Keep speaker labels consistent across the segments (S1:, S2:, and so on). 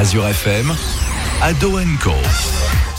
S1: Azure FM, Ado Co.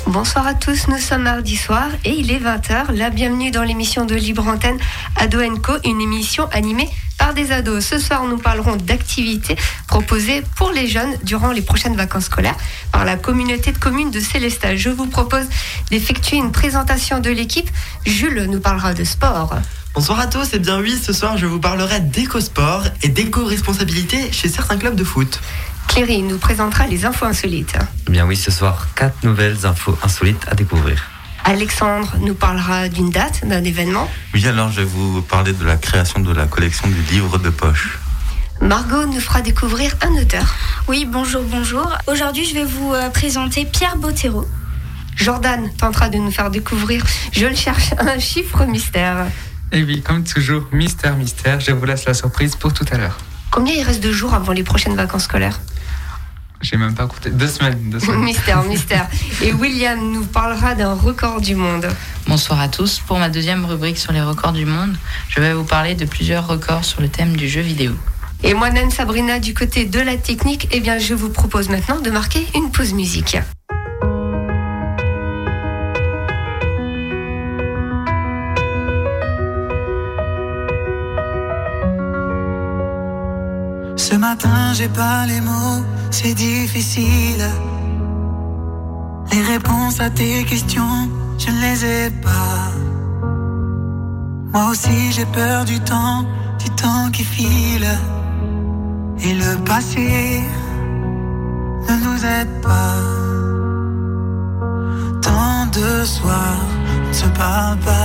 S2: Bonsoir à tous, nous sommes mardi soir et il est 20h. La bienvenue dans l'émission de Libre Antenne Ado Co, une émission animée par des ados. Ce soir, nous parlerons d'activités proposées pour les jeunes durant les prochaines vacances scolaires par la communauté de communes de Célestat. Je vous propose d'effectuer une présentation de l'équipe. Jules nous parlera de sport.
S3: Bonsoir à tous, et bien oui, ce soir je vous parlerai d'éco-sport et d'éco-responsabilité chez certains clubs de foot.
S2: Cléry nous présentera les infos insolites.
S4: Eh bien oui, ce soir, quatre nouvelles infos insolites à découvrir.
S2: Alexandre nous parlera d'une date, d'un événement.
S5: Oui, alors je vais vous parler de la création de la collection du livre de poche.
S2: Margot nous fera découvrir un auteur.
S6: Oui, bonjour, bonjour. Aujourd'hui, je vais vous euh, présenter Pierre Bottero.
S2: Jordan tentera de nous faire découvrir, je le cherche, un chiffre mystère.
S7: Et oui, comme toujours, mystère, mystère, je vous laisse la surprise pour tout à l'heure.
S2: Combien il reste de jours avant les prochaines vacances scolaires?
S7: J'ai même pas compté. Deux semaines. Deux semaines.
S2: mystère, mystère. Et William nous parlera d'un record du monde.
S8: Bonsoir à tous. Pour ma deuxième rubrique sur les records du monde, je vais vous parler de plusieurs records sur le thème du jeu vidéo.
S2: Et moi-même, Sabrina, du côté de la technique, eh bien, je vous propose maintenant de marquer une pause musique.
S9: Ce matin, j'ai pas les mots, c'est difficile. Les réponses à tes questions, je ne les ai pas. Moi aussi, j'ai peur du temps, du temps qui file. Et le passé ne nous aide pas. Tant de soirs, se pas.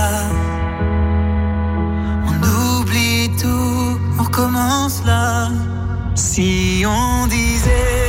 S9: Si on disait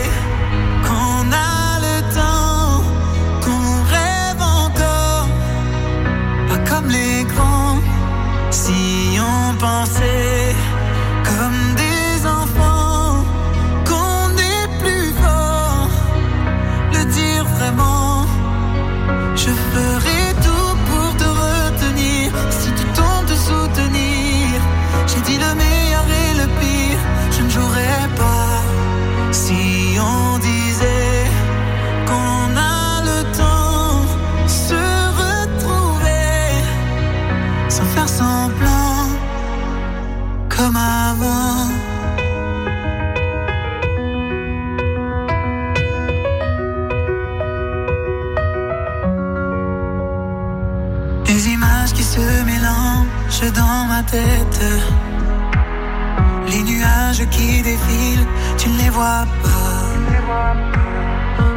S9: Les nuages qui défilent, tu ne les vois pas.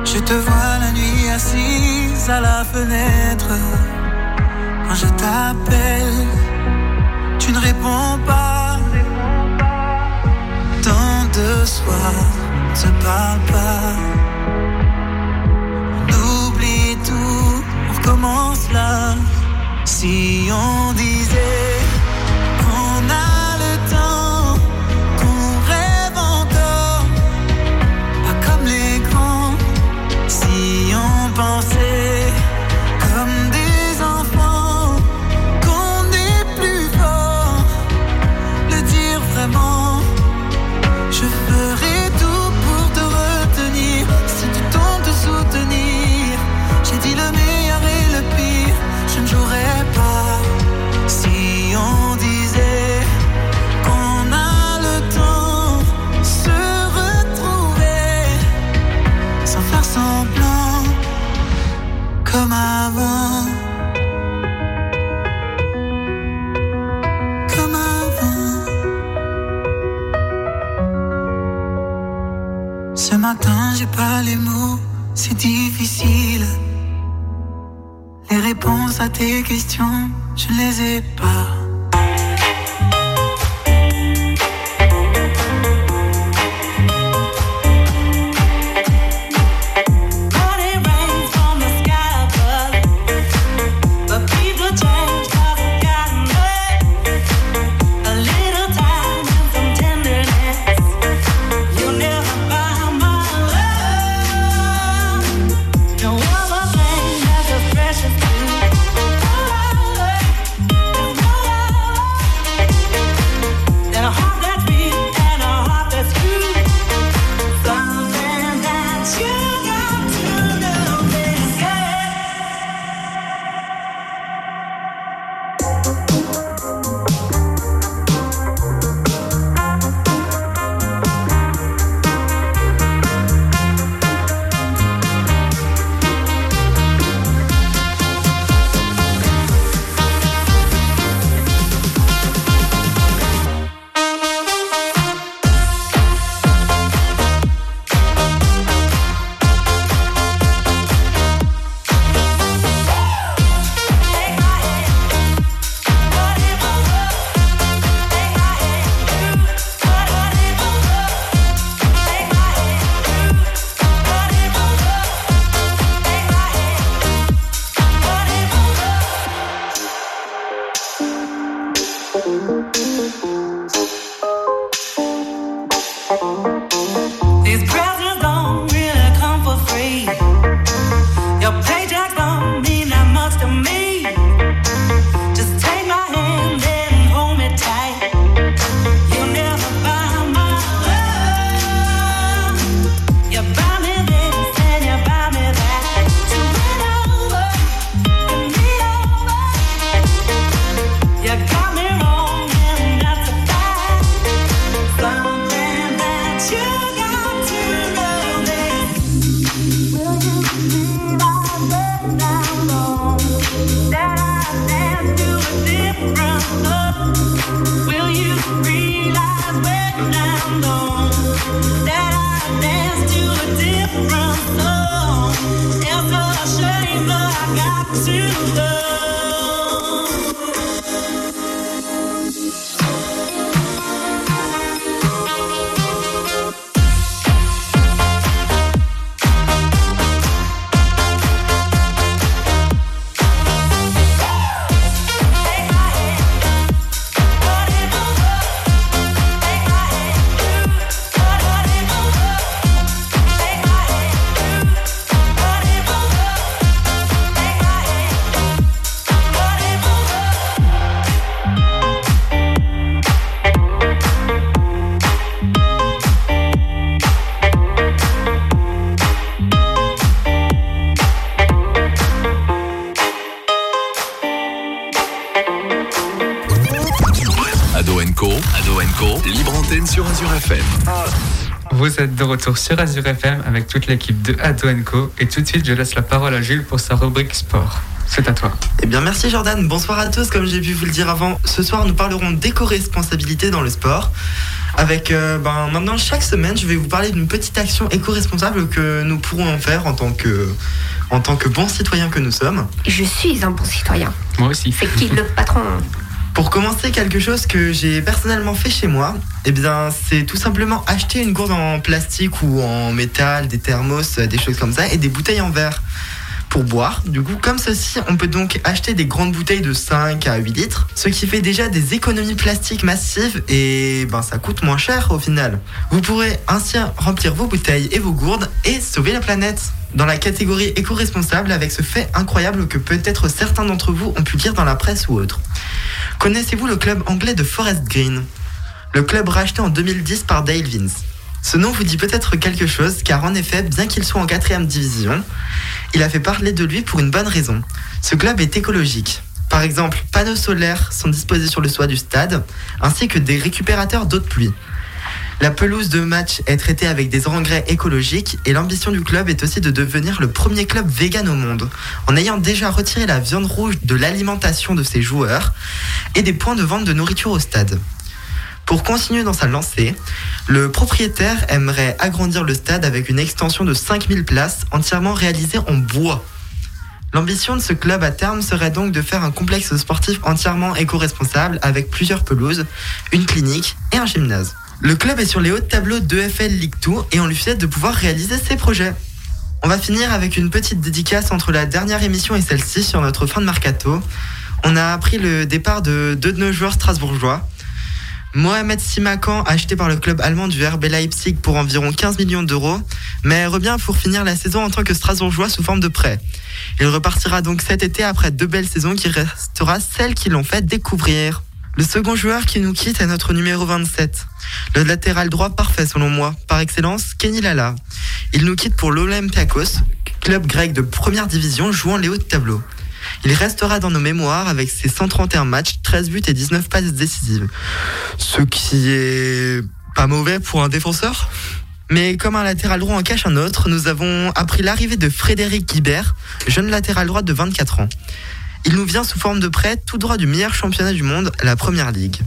S9: Je te vois la nuit assise à la fenêtre. Quand je t'appelle, tu ne réponds pas. Tant de on ne se parle pas. On oublie tout, on recommence là. Si on disait
S7: Vous êtes de retour sur Azure FM avec toute l'équipe de Ado Co. Et tout de suite, je laisse la parole à Jules pour sa rubrique sport. C'est à toi.
S3: Eh bien, merci Jordan. Bonsoir à tous. Comme j'ai pu vous le dire avant, ce soir, nous parlerons d'éco-responsabilité dans le sport. Avec euh, ben, maintenant, chaque semaine, je vais vous parler d'une petite action éco-responsable que nous pourrons en faire en tant que, en tant que bons citoyens que nous sommes.
S2: Je suis un bon citoyen.
S7: Moi aussi.
S2: C'est qui le patron?
S3: Pour commencer, quelque chose que j'ai personnellement fait chez moi, eh bien, c'est tout simplement acheter une gourde en plastique ou en métal, des thermos, des choses comme ça, et des bouteilles en verre pour boire. Du coup, comme ceci, on peut donc acheter des grandes bouteilles de 5 à 8 litres, ce qui fait déjà des économies plastiques massives et ben ça coûte moins cher au final. Vous pourrez ainsi remplir vos bouteilles et vos gourdes et sauver la planète. Dans la catégorie éco-responsable avec ce fait incroyable que peut-être certains d'entre vous ont pu lire dans la presse ou autre. Connaissez-vous le club anglais de Forest Green? Le club racheté en 2010 par Dale Vince. Ce nom vous dit peut-être quelque chose, car en effet, bien qu'il soit en quatrième division, il a fait parler de lui pour une bonne raison. Ce club est écologique. Par exemple, panneaux solaires sont disposés sur le toit du stade, ainsi que des récupérateurs d'eau de pluie. La pelouse de match est traitée avec des engrais écologiques et l'ambition du club est aussi de devenir le premier club vegan au monde, en ayant déjà retiré la viande rouge de l'alimentation de ses joueurs et des points de vente de nourriture au stade. Pour continuer dans sa lancée, le propriétaire aimerait agrandir le stade avec une extension de 5000 places entièrement réalisée en bois. L'ambition de ce club à terme serait donc de faire un complexe sportif entièrement éco-responsable avec plusieurs pelouses, une clinique et un gymnase. Le club est sur les hauts tableaux d'EFL League 2 et on lui souhaite de pouvoir réaliser ses projets. On va finir avec une petite dédicace entre la dernière émission et celle-ci sur notre fin de mercato. On a appris le départ de deux de nos joueurs strasbourgeois. Mohamed Simakan, acheté par le club allemand du RB Leipzig pour environ 15 millions d'euros, mais revient pour finir la saison en tant que Strasbourgeois sous forme de prêt. Il repartira donc cet été après deux belles saisons qui restera celle qui l'ont fait découvrir. Le second joueur qui nous quitte est notre numéro 27. Le latéral droit parfait selon moi, par excellence, Kenny Lala. Il nous quitte pour l'Olympiakos, club grec de première division jouant les hauts de tableau. Il restera dans nos mémoires avec ses 131 matchs, 13 buts et 19 passes décisives. Ce qui est pas mauvais pour un défenseur. Mais comme un latéral droit en cache un autre, nous avons appris l'arrivée de Frédéric Guibert, jeune latéral droit de 24 ans. Il nous vient sous forme de prêt tout droit du meilleur championnat du monde, la Première Ligue.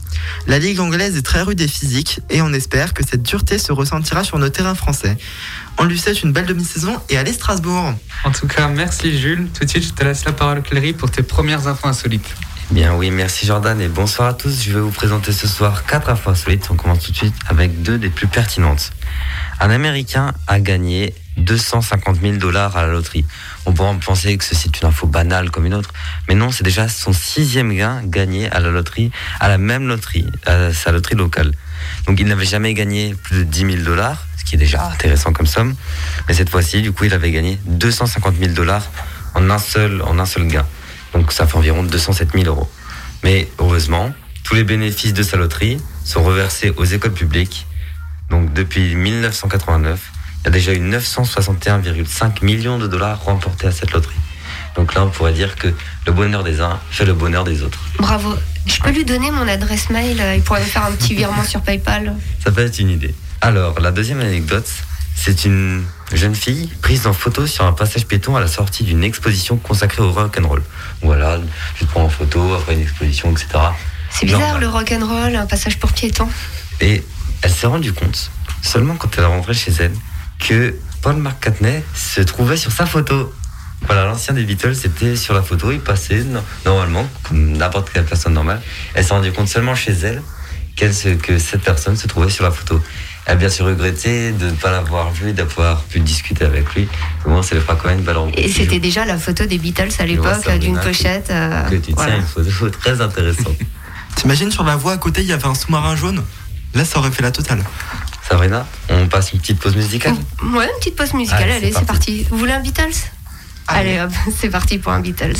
S3: La Ligue anglaise est très rude et physique et on espère que cette dureté se ressentira sur nos terrains français. On lui souhaite une belle demi-saison et allez Strasbourg
S7: En tout cas, merci Jules. Tout de suite, je te laisse la parole, Cléry, pour tes premières infos insolites.
S4: Bien oui, merci Jordan et bonsoir à tous. Je vais vous présenter ce soir quatre infos insolites. On commence tout de suite avec deux des plus pertinentes. Un Américain a gagné 250 000 dollars à la loterie. On pourrait penser que c'est une info banale comme une autre, mais non, c'est déjà son sixième gain gagné à la loterie, à la même loterie, à sa loterie locale. Donc il n'avait jamais gagné plus de 10 000 dollars, ce qui est déjà intéressant comme somme, mais cette fois-ci, du coup, il avait gagné 250 000 dollars en un seul, en un seul gain. Donc ça fait environ 207 000 euros. Mais heureusement, tous les bénéfices de sa loterie sont reversés aux écoles publiques. Donc depuis 1989, il y a déjà eu 961,5 millions de dollars remportés à cette loterie. Donc là, on pourrait dire que le bonheur des uns fait le bonheur des autres.
S2: Bravo. Je peux lui donner mon adresse mail, il pourrait me faire un petit virement sur PayPal.
S4: Ça peut être une idée. Alors, la deuxième anecdote, c'est une jeune fille prise en photo sur un passage piéton à la sortie d'une exposition consacrée au rock and roll. Voilà, je prends en photo après une exposition, etc.
S2: C'est bizarre le rock and roll, un passage pour piétons.
S4: Et elle s'est rendue compte, seulement quand elle est rentrée chez elle, que Paul McCartney se trouvait sur sa photo. Voilà, l'ancien des Beatles était sur la photo, il passait normalement, comme n'importe quelle personne normale. Elle s'est rendue compte seulement chez elle que cette personne se trouvait sur la photo. Elle a bien sûr regretté de ne pas l'avoir vu, d'avoir pu discuter avec lui. Au ça lui fera quand même une belle
S2: Et c'était déjà la photo des Beatles à l'époque, d'une pochette.
S4: Euh, que tu tiens une photo très intéressante.
S3: T'imagines sur la voie à côté, il y avait un sous-marin jaune? Là, ça aurait fait la totale.
S4: Sabrina, on passe une petite pause musicale
S2: Ouais, une petite pause musicale, allez, c'est parti. Vous voulez un Beatles? Allez, hop, c'est parti pour un Beatles.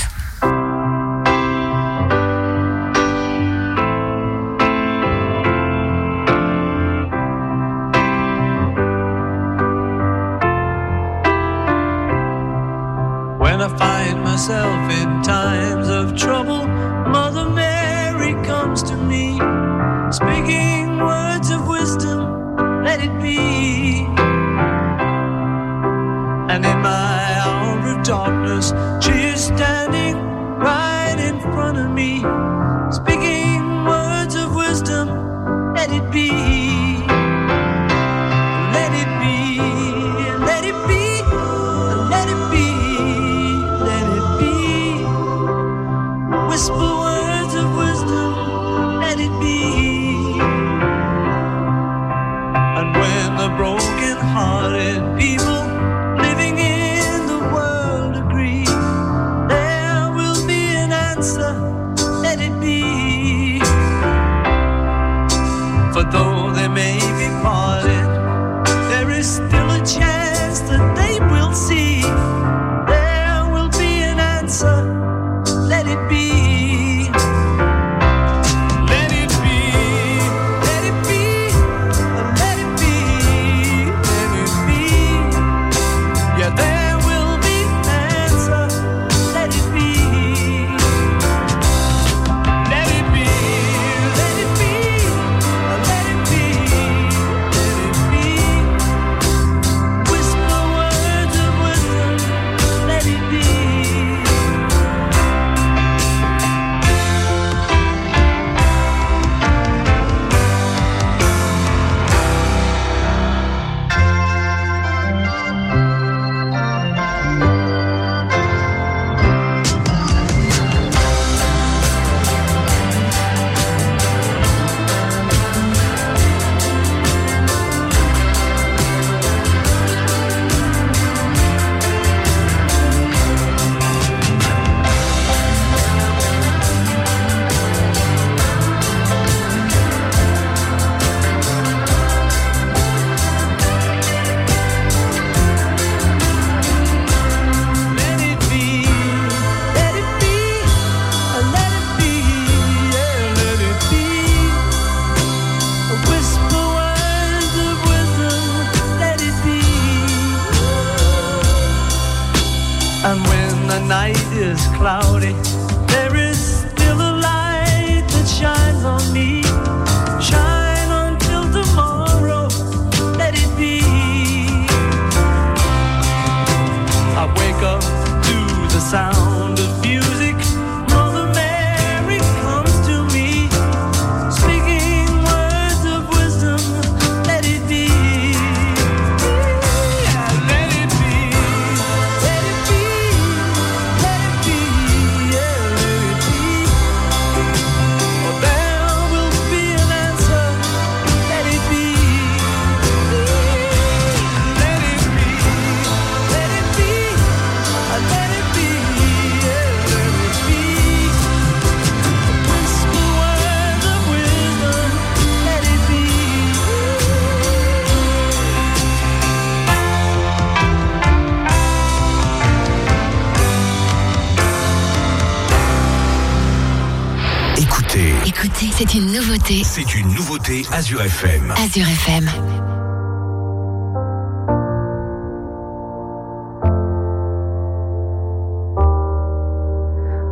S10: C'est une nouveauté.
S11: C'est une nouveauté Azure FM.
S10: Azure FM.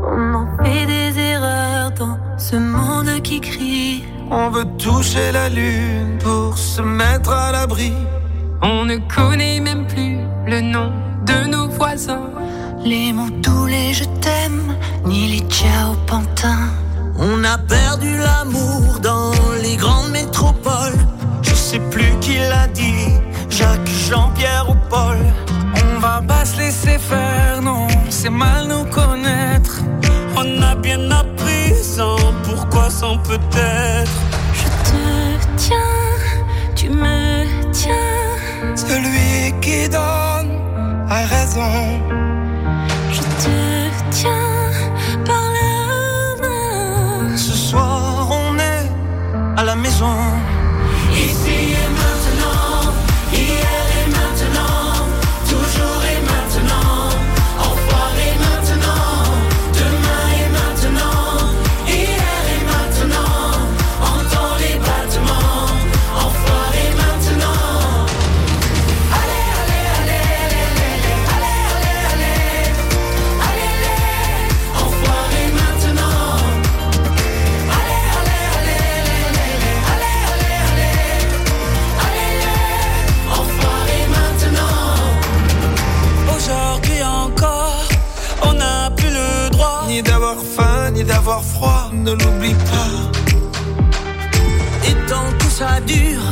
S12: On en fait des erreurs dans ce monde qui crie.
S13: On veut toucher la lune pour se mettre à l'abri.
S14: Ne
S13: l'oublie pas. Et tant que ça dure,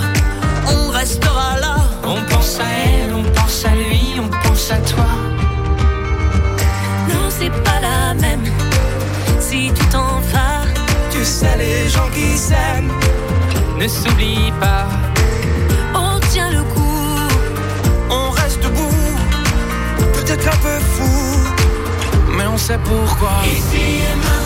S13: on restera là.
S9: On pense à elle, on pense à lui, on pense à toi.
S12: Non, c'est pas la même. Si tu t'en vas,
S13: Tu sais, les gens qui s'aiment,
S15: Ne s'oublie pas,
S12: on tient le coup.
S13: on reste debout. Peut-être un peu fou, mais on sait pourquoi.
S9: Ici et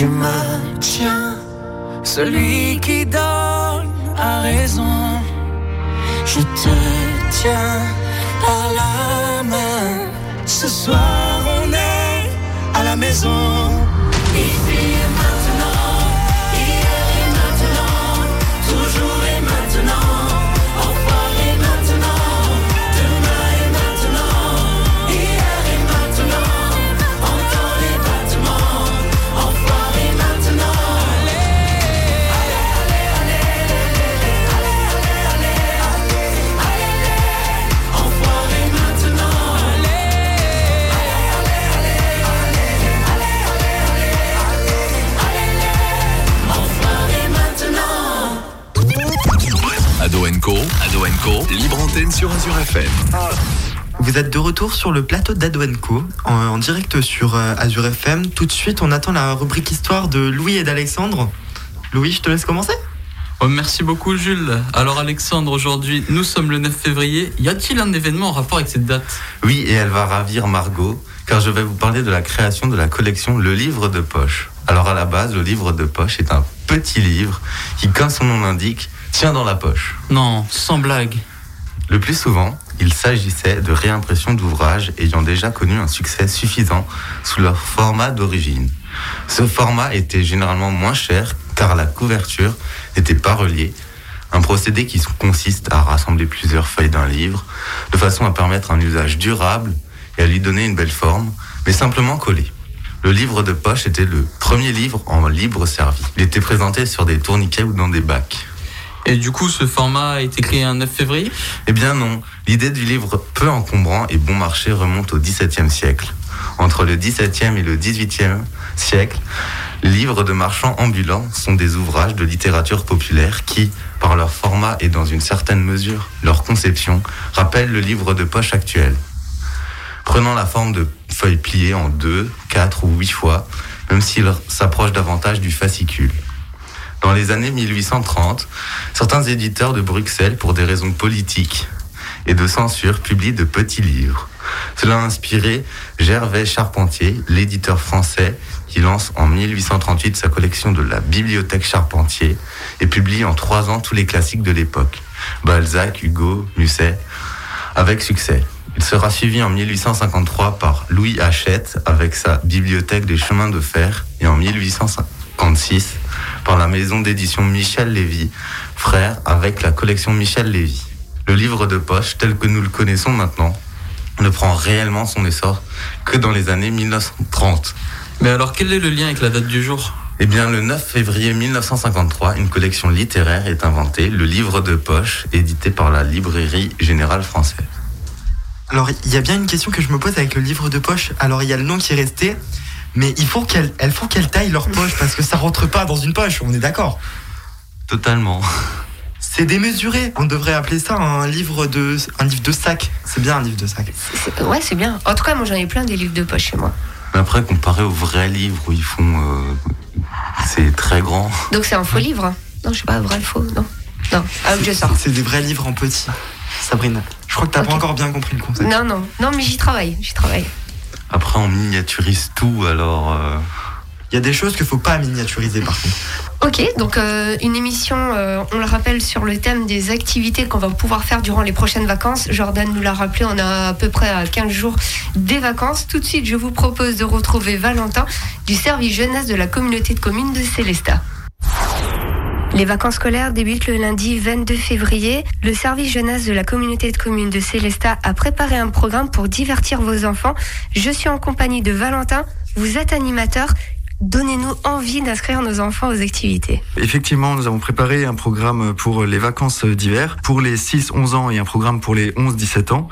S13: tu me tiens. Celui qui donne a raison. Je te tiens par la main. Ce soir, on est à la maison.
S3: Vous êtes de retour sur le plateau d'Adwenco, en, en direct sur euh, Azure FM. Tout de suite, on attend la rubrique histoire de Louis et d'Alexandre. Louis, je te laisse commencer
S16: Oh, merci beaucoup Jules. Alors Alexandre, aujourd'hui nous sommes le 9 février. Y a-t-il un événement en rapport avec cette date?
S5: Oui, et elle va ravir Margot, car je vais vous parler de la création de la collection Le Livre de Poche. Alors à la base, le livre de poche est un petit livre qui, comme son nom l'indique, tient dans la poche.
S16: Non, sans blague.
S5: Le plus souvent, il s'agissait de réimpressions d'ouvrages ayant déjà connu un succès suffisant sous leur format d'origine. Ce format était généralement moins cher car la couverture n'était pas reliée, un procédé qui consiste à rassembler plusieurs feuilles d'un livre de façon à permettre un usage durable et à lui donner une belle forme, mais simplement collé. Le livre de poche était le premier livre en libre service. Il était présenté sur des tourniquets ou dans des bacs.
S16: Et du coup, ce format a été créé un 9 février
S5: Eh bien non, l'idée du livre peu encombrant et bon marché remonte au XVIIe siècle. Entre le XVIIe et le XVIIIe siècle, livres de marchands ambulants sont des ouvrages de littérature populaire qui, par leur format et dans une certaine mesure leur conception, rappellent le livre de poche actuel. Prenant la forme de feuilles pliées en deux, quatre ou huit fois, même s'il s'approche davantage du fascicule. Dans les années 1830, certains éditeurs de Bruxelles, pour des raisons politiques et de censure, publient de petits livres. Cela a inspiré Gervais Charpentier, l'éditeur français, qui lance en 1838 sa collection de la Bibliothèque Charpentier et publie en trois ans tous les classiques de l'époque. Balzac, Hugo, Musset, avec succès. Il sera suivi en 1853 par Louis Hachette avec sa Bibliothèque des chemins de fer et en 1856 par la maison d'édition Michel Lévy, frère avec la collection Michel Lévy. Le livre de poche tel que nous le connaissons maintenant ne prend réellement son essor que dans les années 1930.
S16: Mais alors quel est le lien avec la date du jour?
S5: Eh bien, le 9 février 1953, une collection littéraire est inventée, le livre de poche, édité par la Librairie Générale Française.
S3: Alors, il y a bien une question que je me pose avec le livre de poche. Alors, il y a le nom qui est resté, mais il faut qu'elles elles faut qu'elles taillent leur poche parce que ça rentre pas dans une poche, on est d'accord
S5: Totalement.
S3: C'est démesuré. On devrait appeler ça un livre de, un livre de sac. C'est bien un livre de sac.
S2: Ouais, c'est bien. En tout cas, moi j'en ai plein des livres de poche chez moi.
S5: Mais après, comparé aux vrais livres où ils font. euh, c'est très grand.
S2: Donc c'est un faux livre hein Non, je sais pas, vrai, faux, non. Non, ah, je sors.
S3: C'est des vrais livres en petit. Sabrina, je crois que t'as pas encore bien compris le concept.
S2: Non, non, non, mais j'y travaille, j'y travaille.
S5: Après, on miniaturise tout, alors. euh,
S3: Il y a des choses qu'il faut pas miniaturiser par contre.
S2: Ok, donc euh, une émission, euh, on le rappelle, sur le thème des activités qu'on va pouvoir faire durant les prochaines vacances. Jordan nous l'a rappelé, on a à peu près à 15 jours des vacances. Tout de suite, je vous propose de retrouver Valentin du service jeunesse de la communauté de communes de Célestat. Les vacances scolaires débutent le lundi 22 février. Le service jeunesse de la communauté de communes de Célestat a préparé un programme pour divertir vos enfants. Je suis en compagnie de Valentin. Vous êtes animateur. Donnez-nous envie d'inscrire nos enfants aux activités.
S17: Effectivement, nous avons préparé un programme pour les vacances d'hiver, pour les 6-11 ans et un programme pour les 11-17 ans.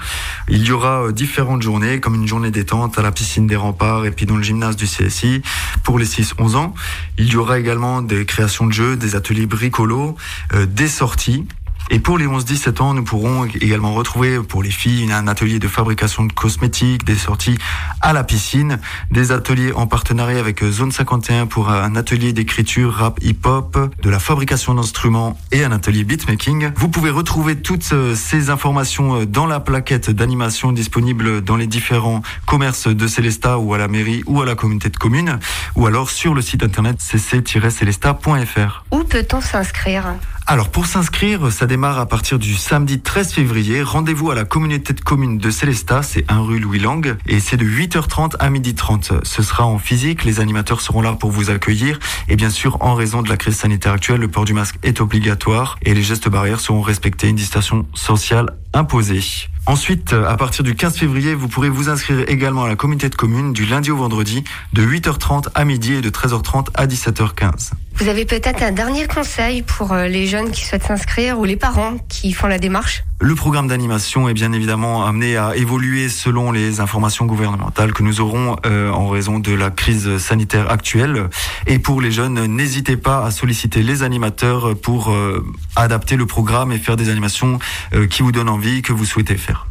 S17: Il y aura euh, différentes journées, comme une journée détente à la piscine des remparts et puis dans le gymnase du CSI pour les 6-11 ans. Il y aura également des créations de jeux, des ateliers bricolos, euh, des sorties. Et pour les 11-17 ans, nous pourrons également retrouver pour les filles un atelier de fabrication de cosmétiques, des sorties à la piscine, des ateliers en partenariat avec Zone 51 pour un atelier d'écriture rap hip-hop, de la fabrication d'instruments et un atelier beatmaking. Vous pouvez retrouver toutes euh, ces informations euh, dans la plaquette d'animation disponible dans les différents commerces de Célestat ou à la mairie ou à la communauté de communes ou alors sur le site internet cc-celesta.fr.
S2: Où peut-on s'inscrire?
S17: Alors pour s'inscrire, ça démarre à partir du samedi 13 février. Rendez-vous à la communauté de communes de Célestat, c'est 1 rue Louis Lang, et c'est de 8h30 à 12h30. Ce sera en physique, les animateurs seront là pour vous accueillir, et bien sûr en raison de la crise sanitaire actuelle, le port du masque est obligatoire, et les gestes barrières seront respectés, une distanciation sociale imposée. Ensuite, à partir du 15 février, vous pourrez vous inscrire également à la communauté de communes du lundi au vendredi de 8h30 à midi et de 13h30 à 17h15.
S2: Vous avez peut-être un dernier conseil pour euh, les jeunes qui souhaitent s'inscrire ou les parents qui font la démarche?
S17: Le programme d'animation est bien évidemment amené à évoluer selon les informations gouvernementales que nous aurons euh, en raison de la crise sanitaire actuelle. Et pour les jeunes, n'hésitez pas à solliciter les animateurs pour euh, adapter le programme et faire des animations euh, qui vous donnent envie, que vous souhaitez faire.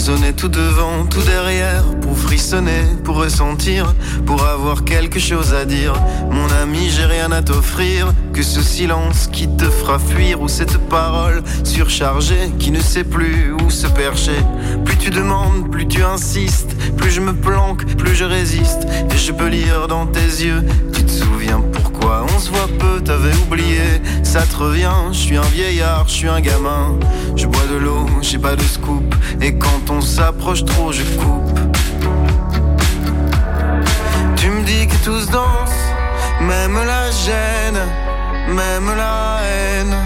S18: Zoner tout devant, tout derrière, pour frissonner, pour ressentir, pour avoir quelque chose à dire. Mon ami, j'ai rien à t'offrir, que ce silence qui te fera fuir, ou cette parole surchargée qui ne sait plus où se percher. Plus tu demandes, plus tu insistes, plus je me planque, plus je résiste, et je peux lire dans tes yeux, tu te souviens pourquoi on se voit peu, t'avais oublié, ça te revient, je suis un vieillard, je suis un gamin, je bois de l'eau, j'ai pas de scoop, et quand on s'approche trop, je coupe. Tu me dis que tous dansent, même la gêne, même la haine,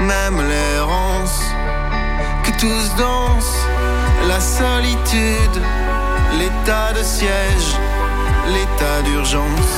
S18: même l'errance, que tous dansent, la solitude, l'état de siège, l'état d'urgence.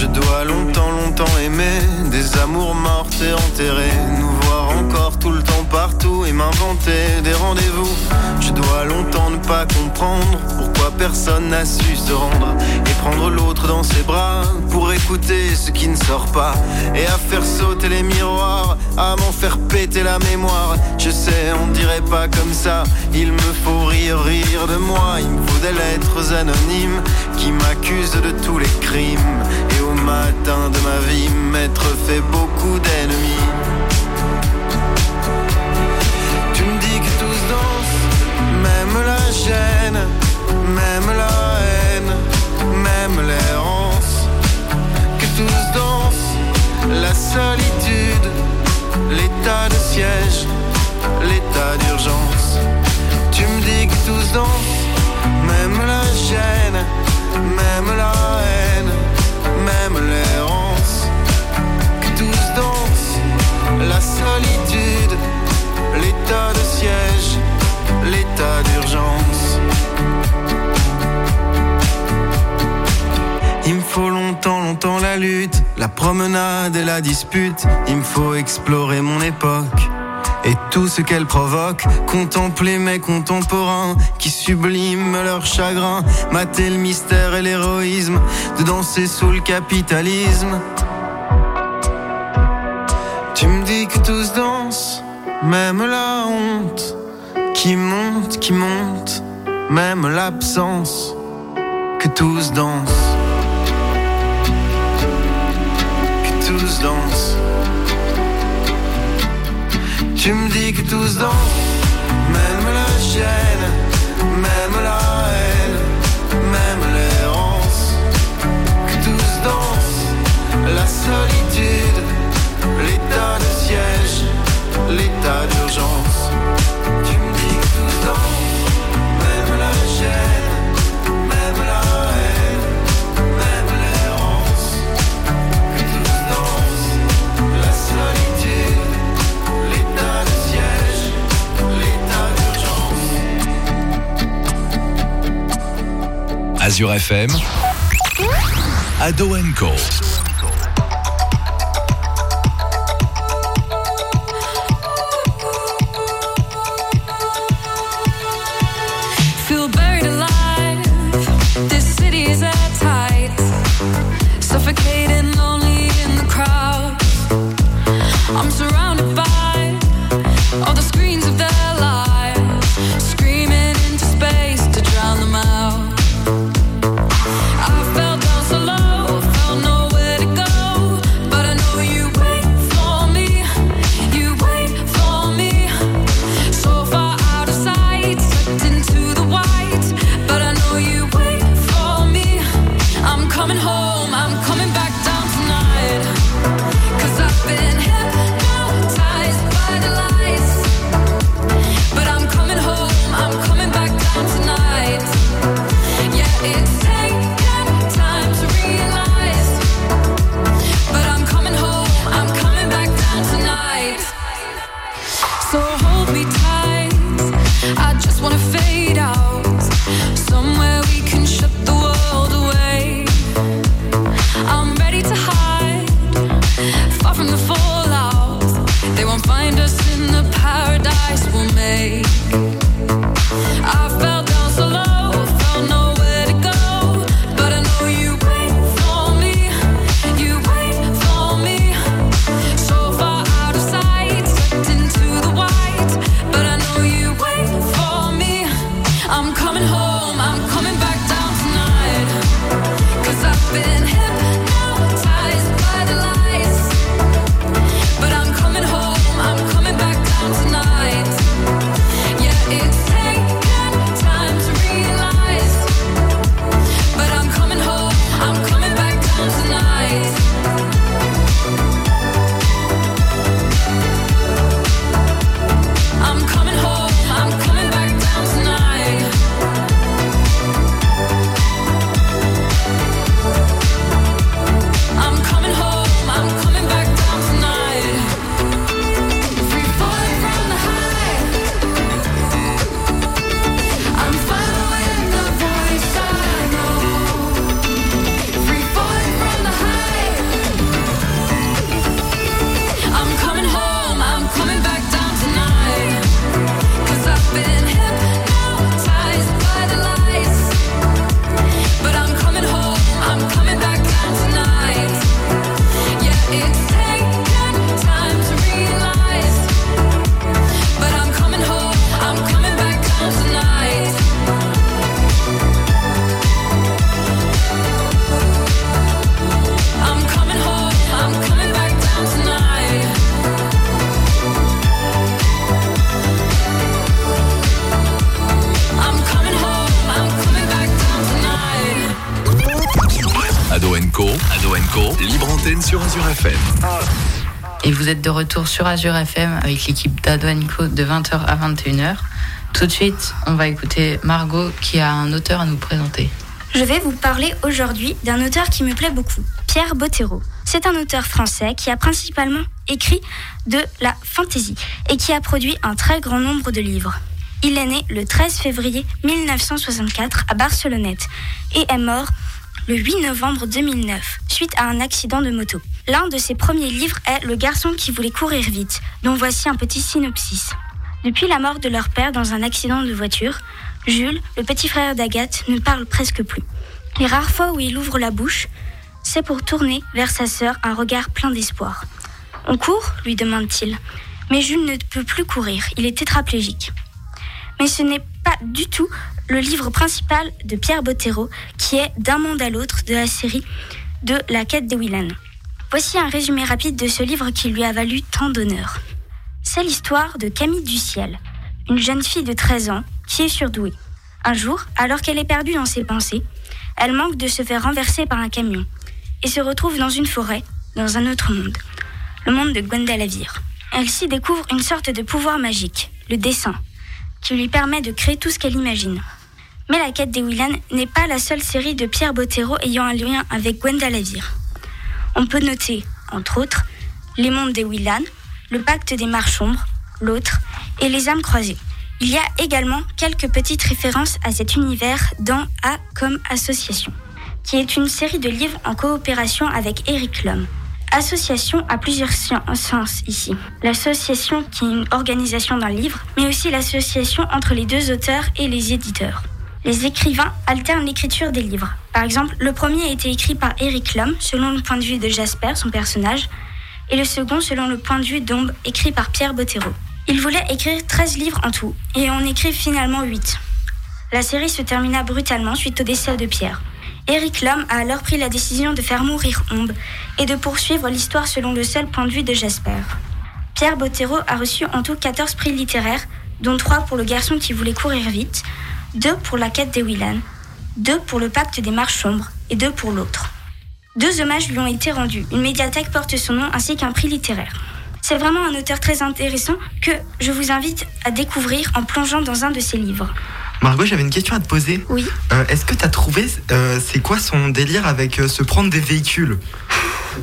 S18: Je dois longtemps, longtemps aimer des amours mortes et enterrées. Nous voir encore tout le temps partout et m'inventer des rendez-vous. Je dois longtemps ne pas comprendre pourquoi personne n'a su se rendre et prendre l'autre dans ses bras pour écouter ce qui ne sort pas et à faire sauter les miroirs, à m'en faire péter la mémoire. Je sais, on dirait pas comme ça. Il me faut rire, rire de moi. Des lettres anonymes qui m'accusent de tous les crimes. Et au matin de ma vie, m'être fait beaucoup d'ennemis. Tu me dis que tous dansent, même la gêne, même la haine, même l'errance. Que tous dansent, la solitude, l'état de siège, l'état d'urgence. Tu me dis que tous dansent, même la haine, même l'errance. Que tous dansent, la solitude, l'état de siège, l'état d'urgence. Il me faut longtemps, longtemps la lutte, la promenade et la dispute. Il me faut explorer mon époque et tout ce qu'elle provoque. Contempler mes contemporains qui subliment leur chagrin. Mater le mystère et l'héroïsme de danser sous le capitalisme. Tu me dis que tous dansent, même la honte qui monte, qui monte, même l'absence, que tous dansent. tous dansent. Tu me dis que tous dansent, même la chaîne, même la haine, même l'errance. Que tous dansent, la solitude, l'état de siège, l'état d'urgence.
S1: Azure FM, Ado Co. Ado Co. Libre antenne sur Azure FM.
S8: Et vous êtes de retour sur Azure FM avec l'équipe d'Ado Co de 20h à 21h. Tout de suite, on va écouter Margot qui a un auteur à nous présenter.
S6: Je vais vous parler aujourd'hui d'un auteur qui me plaît beaucoup, Pierre Bottero. C'est un auteur français qui a principalement écrit de la fantasy et qui a produit un très grand nombre de livres. Il est né le 13 février 1964 à Barcelonnette et est mort le 8 novembre 2009 suite à un accident de moto. L'un de ses premiers livres est Le garçon qui voulait courir vite, dont voici un petit synopsis. Depuis la mort de leur père dans un accident de voiture, Jules, le petit frère d'Agathe, ne parle presque plus. Les rares fois où il ouvre la bouche, c'est pour tourner vers sa sœur un regard plein d'espoir. On court lui demande-t-il. Mais Jules ne peut plus courir, il est tétraplégique. Mais ce n'est pas du tout le livre principal de Pierre Bottero, qui est D'un monde à l'autre de la série de La quête des Willan. Voici un résumé rapide de ce livre qui lui a valu tant d'honneur. C'est l'histoire de Camille Duciel, une jeune fille de 13 ans qui est surdouée. Un jour, alors qu'elle est perdue dans ses pensées, elle manque de se faire renverser par un camion et se retrouve dans une forêt, dans un autre monde, le monde de Gwendalavir. Elle s'y découvre une sorte de pouvoir magique, le dessin, qui lui permet de créer tout ce qu'elle imagine. Mais la quête des Willan n'est pas la seule série de Pierre Bottero ayant un lien avec Gwendalavir. On peut noter, entre autres, Les mondes des Willan, Le pacte des marches sombres, L'autre et Les âmes croisées. Il y a également quelques petites références à cet univers dans A comme Association, qui est une série de livres en coopération avec Eric Lhomme. Association a plusieurs sens ici. L'association qui est une organisation d'un livre, mais aussi l'association entre les deux auteurs et les éditeurs. Les écrivains alternent l'écriture des livres. Par exemple, le premier a été écrit par Eric Lhomme, selon le point de vue de Jasper, son personnage, et le second selon le point de vue d'Ombre, écrit par Pierre Bottero. Il voulait écrire 13 livres en tout, et on écrit finalement 8. La série se termina brutalement suite au décès de Pierre. Eric Lhomme a alors pris la décision de faire mourir Ombre et de poursuivre l'histoire selon le seul point de vue de Jasper. Pierre Bottero a reçu en tout 14 prix littéraires, dont 3 pour le garçon qui voulait courir vite, 2 pour la quête des Willan, 2 pour le pacte des marches sombres et 2 pour l'autre. Deux hommages lui ont été rendus. Une médiathèque porte son nom ainsi qu'un prix littéraire. C'est vraiment un auteur très intéressant que je vous invite à découvrir en plongeant dans un de ses livres.
S3: Margot, j'avais une question à te poser.
S6: Oui.
S3: Euh, Est-ce que tu as trouvé, euh, c'est quoi son délire avec euh, se prendre des véhicules?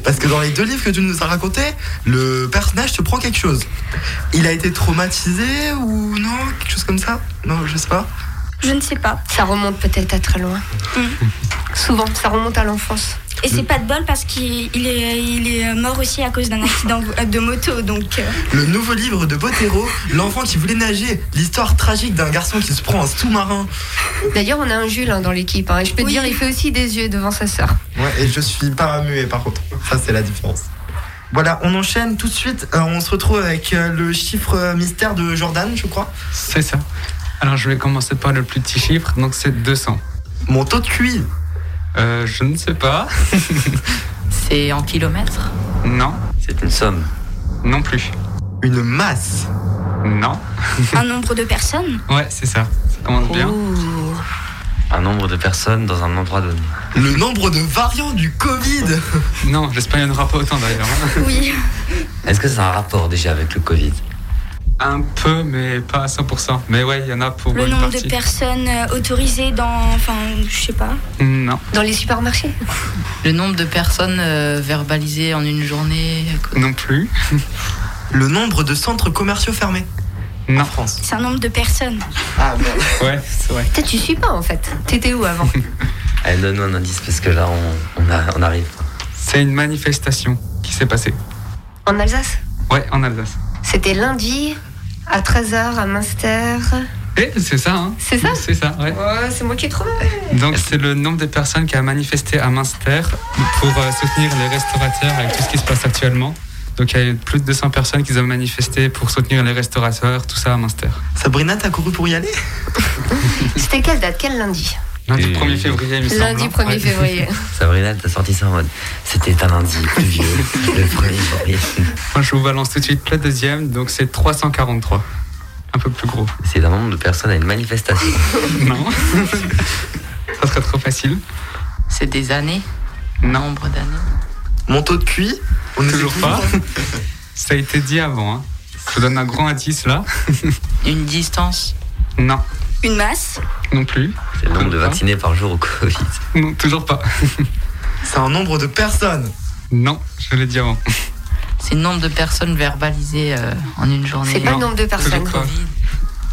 S3: Parce que dans les deux livres que tu nous as racontés, le personnage se prend quelque chose. Il a été traumatisé ou non? Quelque chose comme ça? Non, je sais pas.
S6: Je ne sais pas.
S2: Ça remonte peut-être à très loin. Souvent, ça remonte à l'enfance.
S6: Et c'est pas de bol parce qu'il il est, il est mort aussi à cause d'un accident de moto. Donc, euh,
S3: Le nouveau livre de Bottero, L'enfant qui voulait nager, l'histoire tragique d'un garçon qui se prend un sous-marin.
S2: D'ailleurs, on a un Jules hein, dans l'équipe. hein, et je peux te dire, il fait aussi des yeux devant sa sœur.
S3: Ouais, et je suis pas muet par contre. Ça, c'est la différence. Voilà, on enchaîne tout de suite. Euh, on se retrouve avec euh, le chiffre mystère de Jordan, je crois.
S7: C'est ça. Alors je vais commencer par le plus petit chiffre, donc c'est 200.
S3: Mon taux de QI
S7: euh, Je ne sais pas.
S8: C'est en kilomètres
S7: Non.
S4: C'est une somme.
S7: Non plus.
S3: Une masse
S7: Non.
S6: un nombre de personnes
S7: Ouais, c'est ça. Ça commence bien.
S4: Un nombre de personnes dans un endroit donné.
S3: Le nombre de variants du Covid
S7: Non, j'espère qu'il n'y en aura pas autant d'ailleurs.
S6: Oui.
S4: Est-ce que ça a un rapport déjà avec le Covid?
S7: Un peu, mais pas à 100%. Mais ouais, il y en a pour
S6: Le
S7: une
S6: nombre
S7: partie.
S6: de personnes euh, autorisées dans. Enfin, je sais pas.
S7: Non.
S2: Dans les supermarchés
S8: Le nombre de personnes euh, verbalisées en une journée
S7: Non plus.
S3: Le nombre de centres commerciaux fermés
S7: Non.
S3: en France.
S6: C'est un nombre de personnes.
S3: Ah merde.
S7: Ouais, c'est vrai.
S2: Peut-être tu suis pas en fait. T'étais où avant
S4: Allez, donne-nous un indice parce que là, on, on, a- on arrive.
S7: C'est une manifestation qui s'est passée.
S2: En Alsace?
S7: Ouais, en Alsace.
S2: C'était lundi à 13h à Münster.
S7: Et c'est ça, hein
S2: C'est ça
S7: C'est ça, ouais.
S2: Ouais, c'est moi qui ai trouvé.
S7: Donc c'est le nombre de personnes qui a manifesté à Münster pour euh, soutenir les restaurateurs avec tout ce qui se passe actuellement. Donc il y a eu plus de 200 personnes qui ont manifesté pour soutenir les restaurateurs, tout ça à Münster.
S3: Sabrina, t'as couru pour y aller?
S2: C'était quelle date? Quel lundi?
S7: Lundi
S4: Et-
S7: 1er février, il.
S2: Lundi
S7: hein.
S2: 1er
S7: Ouais.
S2: février.
S4: Sabrina, t'as sorti ça en mode. C'était un lundi pluvieux, le premier février.
S7: Moi je vous balance tout de suite le deuxième, donc c'est 343. Un peu plus gros.
S4: C'est un nombre de personnes à une manifestation.
S7: Non Ça serait trop facile.
S8: C'est des années Nombre d'années
S3: Mon taux de QI on
S7: Toujours pas. Ça a été dit avant. Hein. Je vous donne un grand indice là.
S8: Une distance
S7: Non,
S6: Une masse
S7: non plus.
S4: C'est le nombre de vaccinés par jour au Covid.
S7: Non, toujours pas.
S3: C'est un nombre de personnes.
S7: Non, je l'ai dit avant.
S8: C'est le nombre de personnes verbalisées euh, en une journée
S2: C'est pas le nombre de personnes.
S7: toujours pas.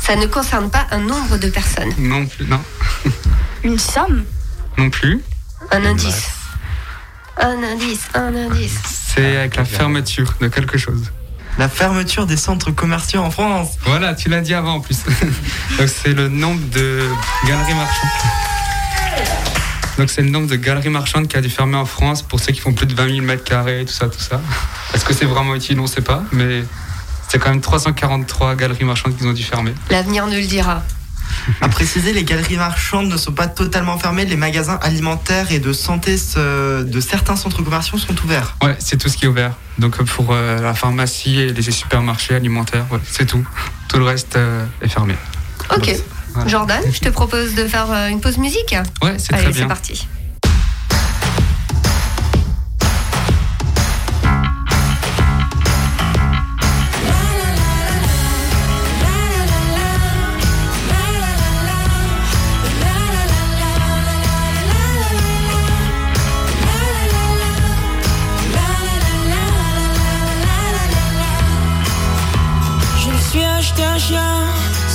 S2: Ça ne concerne pas un nombre de personnes.
S7: Non plus, non.
S6: Une somme
S7: Non plus.
S2: Un indice. Un indice, un indice.
S7: C'est avec la fermeture de quelque chose.
S3: La fermeture des centres commerciaux en France.
S7: Voilà, tu l'as dit avant en plus. Donc c'est le nombre de galeries marchandes. Donc c'est le nombre de galeries marchandes qui a dû fermer en France pour ceux qui font plus de 20 000 mètres carrés, tout ça, tout ça. Est-ce que c'est vraiment utile? On ne sait pas, mais c'est quand même 343 galeries marchandes qui ont dû fermer.
S2: L'avenir nous le dira.
S3: À préciser, les galeries marchandes ne sont pas totalement fermées. Les magasins alimentaires et de santé de certains centres commerciaux sont ouverts.
S7: Ouais, c'est tout ce qui est ouvert. Donc euh, pour euh, la pharmacie et les supermarchés alimentaires, c'est tout. Tout le reste euh, est fermé.
S2: Ok. Jordan, je te propose de faire une pause musique.
S7: Ouais, c'est très bien.
S9: C'est parti.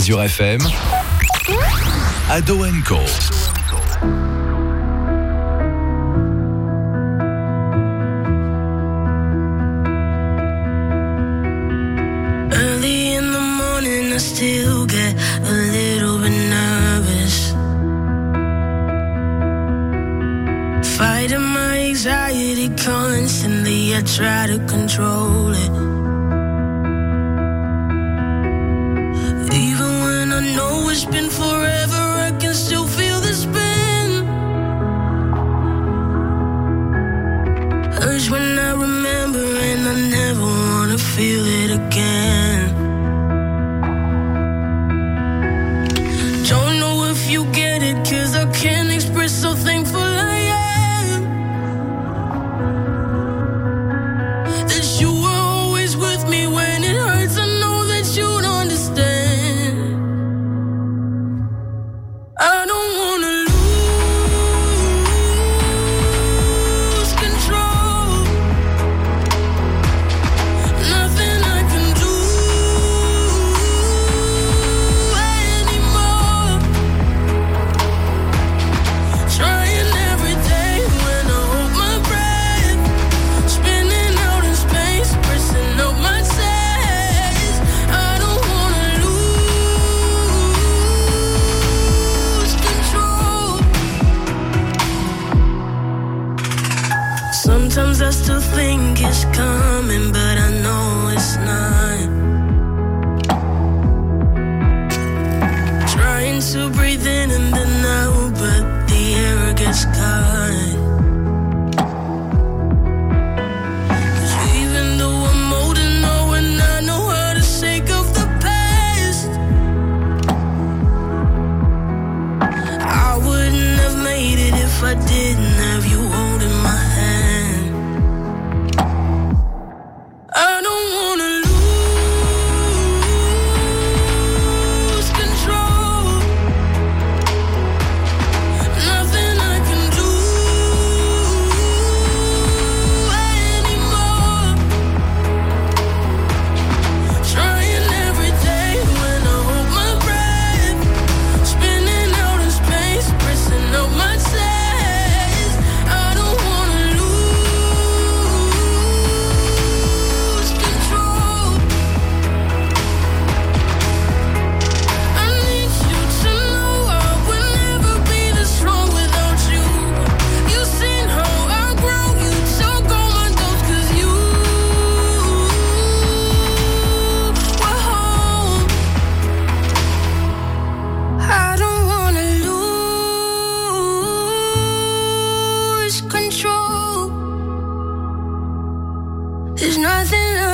S1: Azure FM, Ado Co.
S19: Early in the morning, I still get a little bit nervous. Fighting my anxiety constantly, I try to control it.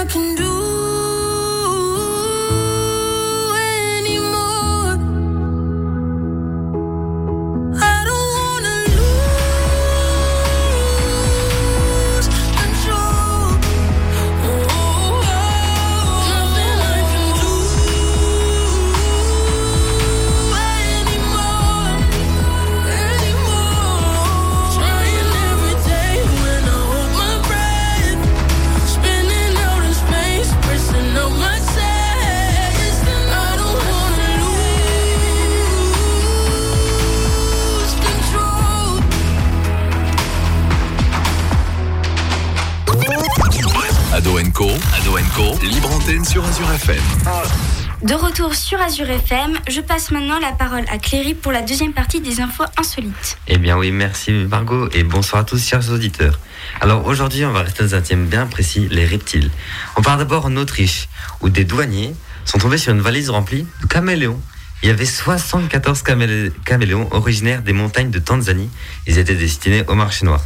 S19: Can do
S1: Azure FM,
S6: je passe maintenant la parole à Cléry pour la deuxième partie des infos insolites.
S4: Eh bien oui, merci Margot et bonsoir à tous chers auditeurs. Alors aujourd'hui, on va rester dans un thème bien précis, les reptiles. On part d'abord en Autriche, où des douaniers sont tombés sur une valise remplie de caméléons. Il y avait 74 camélé- caméléons originaires des montagnes de Tanzanie. Ils étaient destinés au marché noir.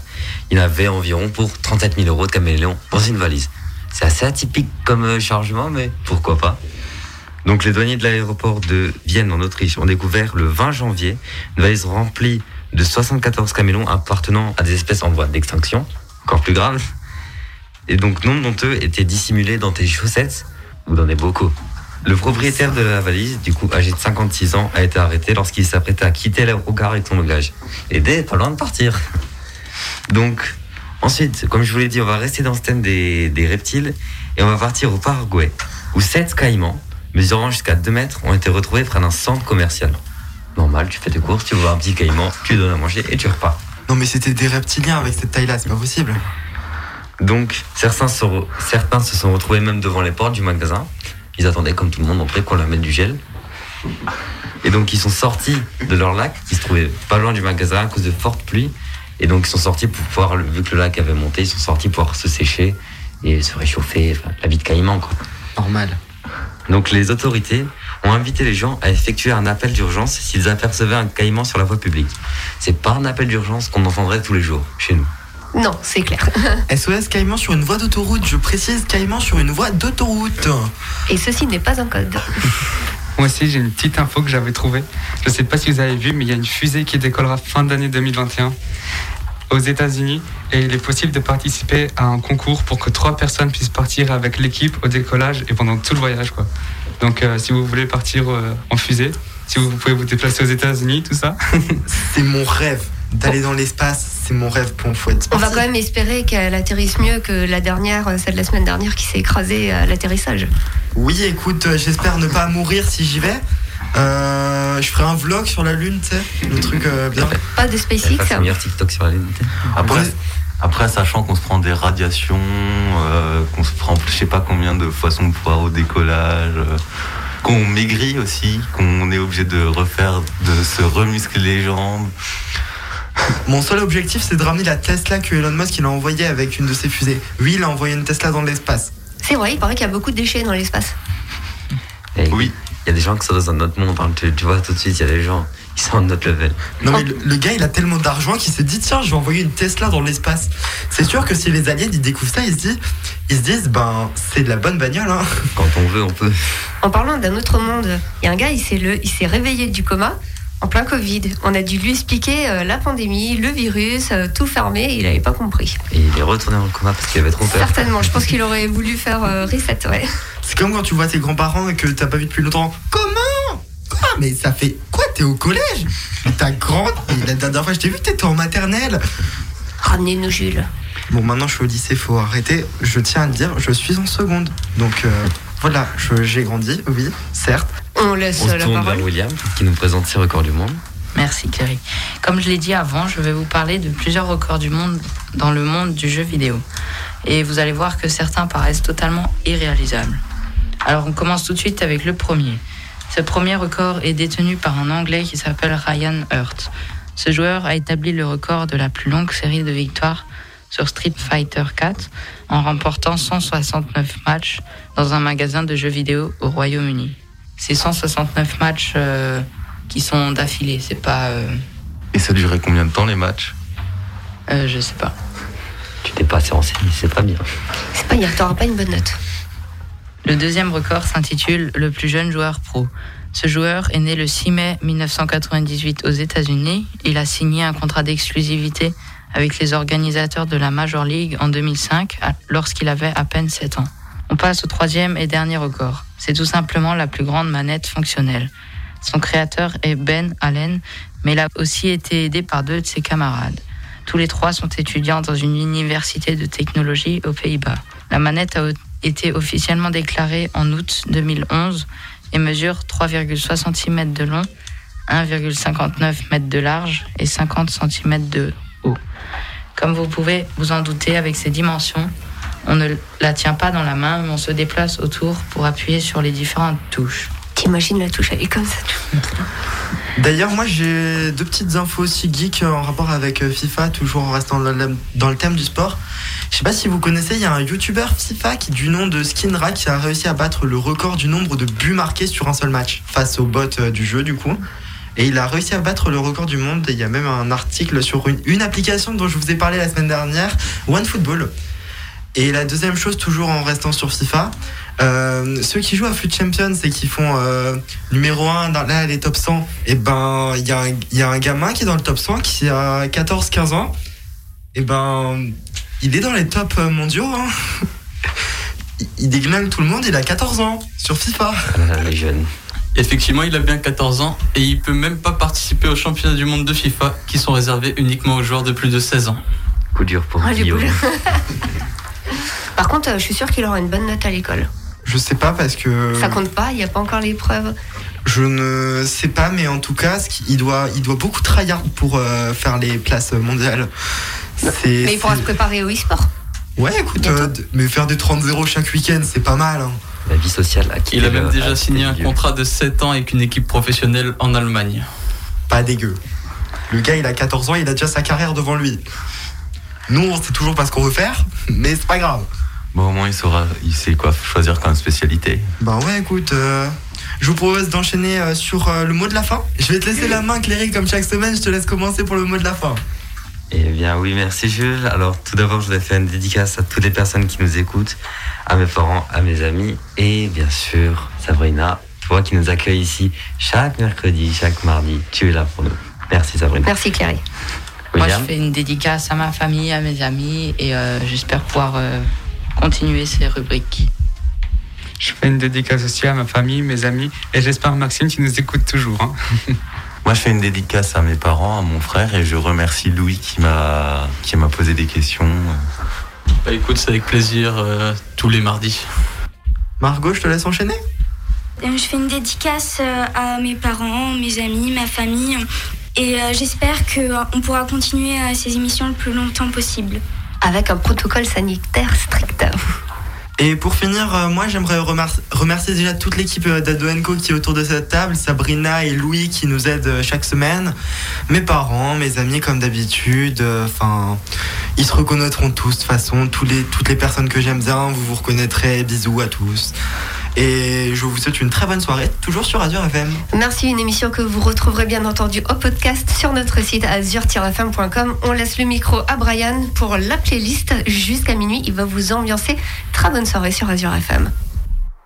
S4: Il y en avait environ pour 37 000 euros de caméléons dans une valise. C'est assez atypique comme euh, chargement, mais pourquoi pas? Donc les douaniers de l'aéroport de Vienne en Autriche ont découvert le 20 janvier une valise remplie de 74 camélons appartenant à des espèces en voie d'extinction, encore plus grave. Et donc nombre d'entre eux étaient dissimulés dans des chaussettes ou dans des bocaux. Le propriétaire de la valise, du coup âgé de 56 ans, a été arrêté lorsqu'il s'apprêtait à quitter l'aérogare avec son bagage. L'idée est pas loin de partir. Donc ensuite, comme je vous l'ai dit, on va rester dans ce thème des, des reptiles et on va partir au Paraguay où sept caïmans mesurant jusqu'à 2 mètres, ont été retrouvés près d'un centre commercial. Normal, tu fais tes courses, tu vois un petit caïman, tu lui donnes à manger et tu repars.
S3: Non, mais c'était des reptiliens avec cette taille-là, c'est pas possible.
S4: Donc, certains se, certains se sont retrouvés même devant les portes du magasin. Ils attendaient, comme tout le monde, après qu'on leur mette du gel. Et donc, ils sont sortis de leur lac, qui se trouvait pas loin du magasin à cause de fortes pluies. Et donc, ils sont sortis pour pouvoir, vu que le lac avait monté, ils sont sortis pour pouvoir se sécher et se réchauffer. Enfin, la vie de caïman, quoi.
S3: Normal.
S4: Donc, les autorités ont invité les gens à effectuer un appel d'urgence s'ils apercevaient un caïman sur la voie publique. C'est pas un appel d'urgence qu'on entendrait tous les jours chez nous.
S2: Non, c'est clair.
S3: SOS caïman sur une voie d'autoroute, je précise caïman sur une voie d'autoroute.
S2: Et ceci n'est pas un code.
S7: Moi aussi, j'ai une petite info que j'avais trouvée. Je ne sais pas si vous avez vu, mais il y a une fusée qui décollera fin d'année 2021 aux États-Unis et il est possible de participer à un concours pour que trois personnes puissent partir avec l'équipe au décollage et pendant tout le voyage. Quoi. Donc, euh, si vous voulez partir euh, en fusée, si vous pouvez vous déplacer aux États-Unis, tout ça.
S3: C'est mon rêve d'aller dans l'espace, c'est mon rêve pour faut être
S2: On va quand même espérer qu'elle atterrisse mieux que la dernière, euh, celle de la semaine dernière qui s'est écrasée à l'atterrissage.
S3: Oui, écoute, j'espère ne pas mourir si j'y vais. Euh, je ferai un vlog sur la lune, tu sais, le truc euh, bien.
S2: Pas de SpaceX.
S4: Un meilleur TikTok sur la Lune.
S5: Après, après, sachant qu'on se prend des radiations, euh, qu'on se prend je sais pas combien de poissons de poire au décollage, euh, qu'on maigrit aussi, qu'on est obligé de refaire, de se remuscler les jambes.
S3: Mon seul objectif, c'est de ramener la Tesla que Elon Musk il a envoyée avec une de ses fusées. Oui, il a envoyé une Tesla dans l'espace.
S2: C'est vrai, il paraît qu'il y a beaucoup de déchets dans l'espace.
S4: oui. Il y a des gens qui sont dans un autre monde. hein. Tu, tu vois tout de suite, il y a des gens qui sont en autre level.
S3: Non mais le, le gars il a tellement d'argent qu'il s'est dit tiens je vais envoyer une Tesla dans l'espace. C'est sûr que si les aliens ils découvrent ça ils se disent, ils se disent ben c'est de la bonne bagnole hein.
S4: Quand on veut, on peut.
S2: En parlant d'un autre monde, il y a un gars, il s'est le- il s'est réveillé du coma en plein Covid. On a dû lui expliquer euh, la pandémie, le virus, euh, tout fermé, il n'avait pas compris.
S4: Et il est retourné dans le coma parce qu'il avait trop peur.
S2: Certainement, je pense qu'il aurait voulu faire euh, reset, ouais.
S3: C'est comme quand tu vois tes grands-parents et que t'as pas vu depuis longtemps. Comment? Quoi? Mais ça fait quoi? T'es au collège? Mais t'as grande. Mais La dernière fois que je t'ai vu t'étais en maternelle.
S2: Ramenez-nous Jules.
S3: Bon maintenant je suis au lycée, faut arrêter. Je tiens à le dire, je suis en seconde. Donc euh, voilà, j'ai grandi, oui, certes.
S2: On laisse
S4: On se
S2: la
S4: tourne
S2: parole.
S4: vers William qui nous présente ses records du monde.
S8: Merci Cléry. Comme je l'ai dit avant, je vais vous parler de plusieurs records du monde dans le monde du jeu vidéo. Et vous allez voir que certains paraissent totalement irréalisables. Alors on commence tout de suite avec le premier. Ce premier record est détenu par un Anglais qui s'appelle Ryan Hurt. Ce joueur a établi le record de la plus longue série de victoires sur Street Fighter 4 en remportant 169 matchs dans un magasin de jeux vidéo au Royaume-Uni. C'est 169 matchs euh, qui sont d'affilée, c'est pas. euh,
S5: Et ça durait combien de temps les matchs?
S8: Euh, je sais pas.
S4: Tu t'es pas assez renseigné, c'est pas bien.
S2: C'est pas hier, t'auras pas une bonne note.
S8: Le deuxième record s'intitule Le plus jeune joueur pro. Ce joueur est né le 6 mai 1998 aux États-Unis. Il a signé un contrat d'exclusivité avec les organisateurs de la Major League en 2005, à- lorsqu'il avait à peine 7 ans. On passe au troisième et dernier record. C'est tout simplement la plus grande manette fonctionnelle. Son créateur est Ben Allen, mais il a aussi été aidé par deux de ses camarades. Tous les trois sont étudiants dans une université de technologie aux Pays-Bas. La manette a été officiellement déclarée en août 2011 et mesure 3,60 cm de long, 1,59 m de large et 50 cm de haut. Comme vous pouvez vous en douter avec ces dimensions, on ne la tient pas dans la main, mais on se déplace autour pour appuyer sur les différentes touches.
S2: T'imagines la touche, elle est comme ça.
S3: D'ailleurs, moi j'ai deux petites infos aussi geek en rapport avec euh, FIFA, toujours en restant dans le, thème du sport. Je sais pas si vous connaissez, il y a un YouTuber FIFA qui, du nom de Skinra, qui a réussi à battre le record du nombre de buts marqués sur un seul match face au bot euh, du jeu, du coup. Et il a réussi à battre le record du monde. Et il y a même un article sur une, une application dont je vous ai parlé la semaine dernière, OneFootball. Et la deuxième chose, toujours en restant sur FIFA, euh, ceux qui jouent à Foot Champions et qui font euh, numéro 1 dans là, les top 100, et ben il y, a un- il y a un gamin qui est dans le top 100 qui a 14-15 ans. Et ben il est dans les tops euh, mondiaux. hein. Il- Il déglingue tout le monde, il a 14 ans sur FIFA.
S4: les jeunes.
S16: Effectivement, il a bien 14 ans et il peut même pas participer aux championnats du monde de FIFA qui sont réservés uniquement aux joueurs de plus de 16 ans.
S4: Coup dur pour
S2: Ah,
S4: Guillaume.
S2: Par contre, euh, je suis sûre qu'il aura une bonne note à l'école.
S3: Je sais pas parce que.
S2: Ça compte pas, il n'y a pas encore les preuves.
S3: Je ne sais pas, mais en tout cas, il doit, il doit beaucoup tryhard pour euh, faire les places mondiales.
S2: Mais il pourra se préparer au e-sport.
S3: Ouais, écoute, euh, mais faire des 30-0 chaque week-end, c'est pas mal. hein.
S4: La vie sociale
S16: Il a même déjà signé un
S4: lieu.
S16: contrat de 7 ans avec une équipe professionnelle en Allemagne.
S3: Pas dégueu. Le gars, il a 14 ans, il a déjà sa carrière devant lui. Nous, on sait toujours pas ce qu'on veut faire, mais c'est pas grave.
S5: Bon, au moins, il saura, il sait quoi choisir comme spécialité.
S3: Bah ouais, écoute, euh, je vous propose d'enchaîner euh, sur euh, le mot de la fin. Je vais te laisser la main, Cléry, comme chaque semaine, je te laisse commencer pour le mot de la fin.
S4: Eh bien oui, merci Jules. Alors tout d'abord, je voudrais faire une dédicace à toutes les personnes qui nous écoutent, à mes parents, à mes amis et bien sûr Sabrina, toi qui nous accueilles ici chaque mercredi, chaque mardi. Tu es là pour nous. Merci Sabrina.
S2: Merci Cléry.
S8: Moi, je fais une dédicace à ma famille, à mes amis, et euh, j'espère pouvoir euh, continuer ces rubriques.
S7: Je fais une dédicace aussi à ma famille, mes amis, et j'espère Maxime qui nous écoute toujours. hein.
S5: Moi, je fais une dédicace à mes parents, à mon frère, et je remercie Louis qui m'a qui m'a posé des questions.
S16: Bah écoute, c'est avec plaisir euh, tous les mardis.
S3: Margot, je te laisse enchaîner
S6: Je fais une dédicace à mes parents, mes amis, ma famille. Et euh, j'espère qu'on pourra continuer euh, ces émissions le plus longtemps possible.
S2: Avec un protocole sanitaire strict.
S3: Et pour finir, euh, moi j'aimerais remercier déjà toute l'équipe euh, d'Adoenco qui est autour de cette table, Sabrina et Louis qui nous aident euh, chaque semaine, mes parents, mes amis comme d'habitude, euh, enfin ils se reconnaîtront tous de toute façon, tous les, toutes les personnes que j'aime bien, vous vous reconnaîtrez, bisous à tous. Et je vous souhaite une très bonne soirée, toujours sur Radio FM.
S2: Merci, une émission que vous retrouverez bien entendu au podcast sur notre site azur-fm.com. On laisse le micro à Brian pour la playlist jusqu'à minuit. Il va vous ambiancer. Très bonne soirée sur Azure FM.